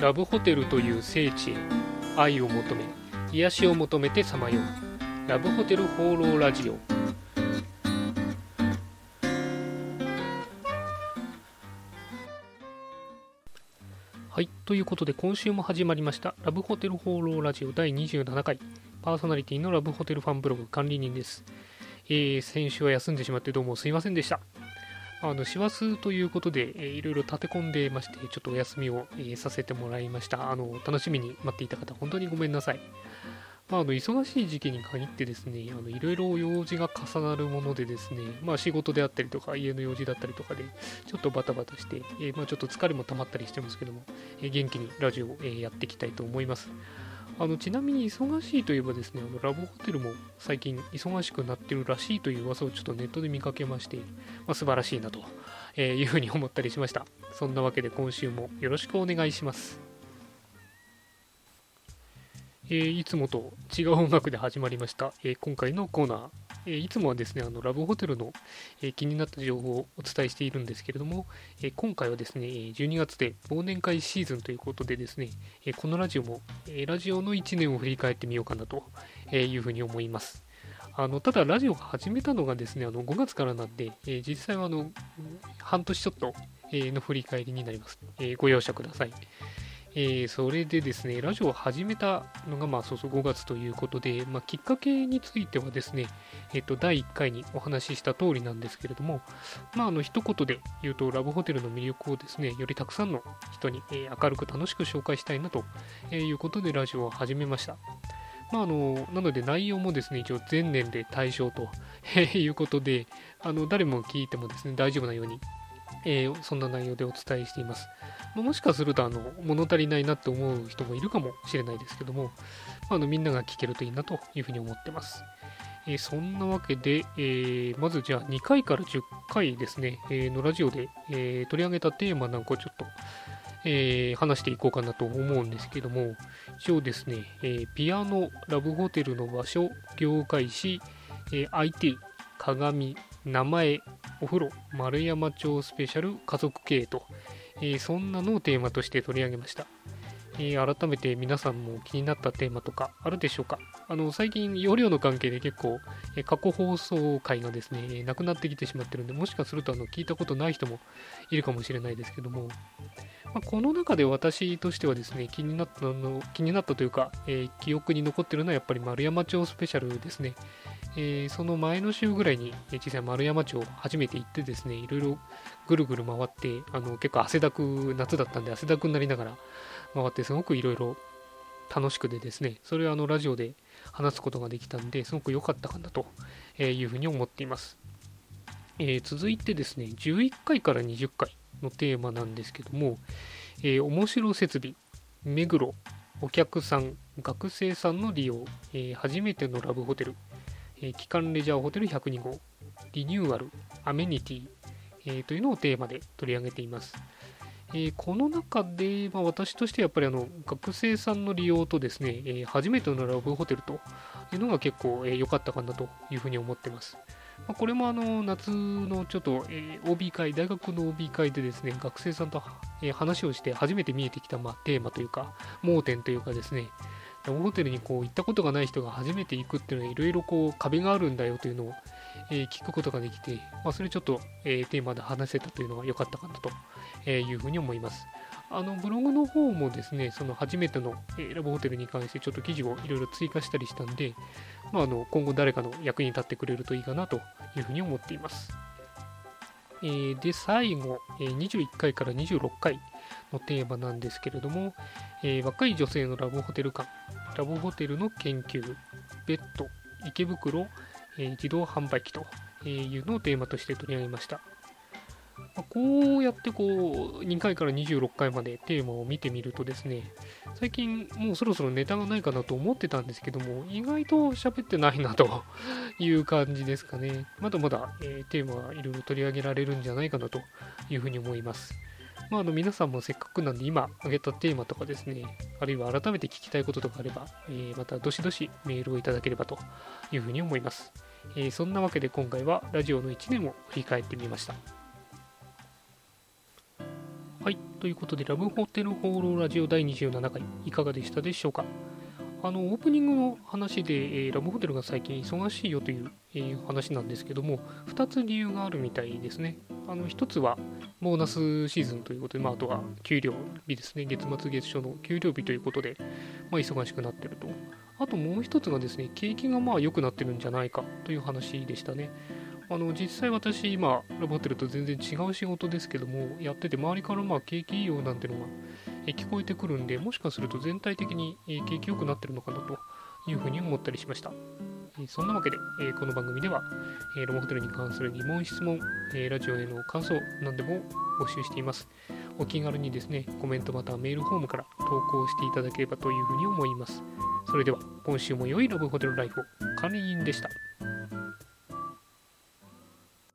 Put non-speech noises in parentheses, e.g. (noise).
ラブホテルという聖地へ愛を求め癒しを求めてさまよう。ラブホテル放浪ラジオ。はいということで今週も始まりましたラブホテル放浪ラジオ第27回。パーソナリティのラブホテルファンブログ管理人です。えー、先週は休んでしまってどうもすいませんでした。あの師走ということで、えー、いろいろ立て込んでまして、ちょっとお休みを、えー、させてもらいました。あの楽しみに待っていた方、本当にごめんなさい。まあ、あの忙しい時期に限ってですね、あのいろいろ用事が重なるものでですね、まあ、仕事であったりとか、家の用事だったりとかで、ちょっとバタバタして、えー、まあ、ちょっと疲れも溜まったりしてますけども、え元気にラジオを、えやっていきたいと思います。あのちなみに忙しいといえばですね、あのラブホテルも最近忙しくなってるらしいという噂をちょっとネットで見かけまして、まあ、素晴らしいなとえいうふうに思ったりしました。そんなわけで今週もよろしくお願いします。えー、いつもと違う音楽で始まりました、えー、今回のコーナー、え、いつもはですね、あのラブホテルの、え気になった情報をお伝えしているんですけれども、え今回はですね、12月で忘年会シーズンということでですね、えこのラジオも、えラジオの1年を振り返ってみようかなというふうに思います。あのただ、ラジオが始めたのがですね、あの5月からなんで、え実際はあの半年ちょっと、の振り返りになります。えご容赦ください。えー、それでですね、ラジオを始めたのが、まあ、そうそう5月ということで、まあ、きっかけについてはですね、えっ、ー、と、第1回にお話しした通りなんですけれども、まあ、あの、一言で言うと、ラブホテルの魅力をですね、よりたくさんの人に、えー、明るく楽しく紹介したいなということで、ラジオを始めました。まあ、あのなので内容もですね、一応全年齢対象ということで、あの誰も聞いてもですね、大丈夫なように、えー、そんな内容でお伝えしています。まもしかするとあの物足りないなって思う人もいるかもしれないですけども、まあのみんなが聞けるといいなというふうに思ってます。えー、そんなわけで、えー、まずじゃあ2回から10回ですね、え、のラジオで、え取り上げたテーマなんかをちょっと、え話していこうかなと思うんですけども、一応ですね、えピアノ、ラブホテルの場所、業界誌、え IT、鏡、名前、お風呂、丸山町スペシャル家族経営と、えー、そんなのをテーマとして取り上げました。えー、改めて皆さんも気になったテーマとかあるでしょうか？あの最近容量の関係で結構、えー、過去放送回がですね、えなくなってきてしまってるんでもしかするとあの聞いたことない人もいるかもしれないですけども、まあ、この中で私としてはですね気になったの気になったというか、え記憶に残ってるのはやっぱり丸山町スペシャルですね、えー、その前の週ぐらいに、え実際丸山町初めて行ってですね、いろいろぐるぐる回って、あの結構汗だく、夏だったんで汗だくになりながら回って、すごくいろいろ楽しくてですね、それはあのラジオで話すことができたんで、すごく良かったかなというふうに思っています。えー、続いてですね、11回から20回のテーマなんですけども、えー、面白設備、目黒、お客さん、学生さんの利用、えー、初めてのラブホテル、えー、機関レジャーホテル102号、リニューアル、アメニティ、えー、というのをテーマで取り上げています。えー、この中で、まあ、私としてやっぱりあの学生さんの利用とですね、えー、初めてのラブホテルというのが結構良、えー、かったかなというふうに思ってます。まあ、これもあの夏のちょっと、え OB 会、大学の OB 会でですね、学生さんと、え話をして初めて見えてきた、まあ、テーマというか、盲点というかですね、ホテルにこう行ったことがない人が初めて行くっていうのはいろいろこう壁があるんだよというのを、え、聞くことができて、まあ、それちょっと、え、テーマで話せたというのが良かったかなというふうに思います。あのブログの方もですね、その初めての、え、ラブホテルに関してちょっと記事をいろいろ追加したりしたんで、まあ、あの今後誰かの役に立ってくれるといいかなというふうに思っています。えー、で、最後、え、21回から26回のテーマなんですけれども、えー、若い女性のラブホテル館、ラブホテルの研究、ベッド、池袋、えー、自動販売機というのをテーマとして取り上げました。まあ、こうやってこう2回から26回までテーマを見てみるとですね、最近もうそろそろネタがないかなと思ってたんですけども、意外と喋ってないなと (laughs) いう感じですかね。まだまだ、えー、テーマはいろいろ取り上げられるんじゃないかなというふうに思います。まあ、あの皆さんもせっかくなんで今挙げたテーマとかですね、あるいは改めて聞きたいこととかあれば、えー、またどしどしメールをいただければというふうに思います。えー、そんなわけで今回はラジオの1年を振り返ってみました。はい、ということで、ラブホテル放浪ラジオ第27回、いかがでしたでしょうか？あのオープニングの話で、えー、ラブホテルが最近忙しいよという、えー、話なんですけども、2つ理由があるみたいですね。あの1つはボーナスシーズンということで、まあ、あとは給料日ですね、月末月初の給料日ということで、まあ、忙しくなってると。あともう1つがですね、景気がまあ良くなってるんじゃないかという話でしたね。あの実際私今ラボホテルと全然違う仕事ですけどもやってて周りからまあ景気いいよなんてのが聞こえてくるんでもしかすると全体的に景気良くなってるのかなというふうに思ったりしました。そんなわけでこの番組ではラボホテルに関する疑問質問ラジオへの感想何でも募集しています。お気軽にですねコメントまたはメールフォームから投稿していただければというふうに思います。それでは今週も良いラブホテルライフを。管理人でした。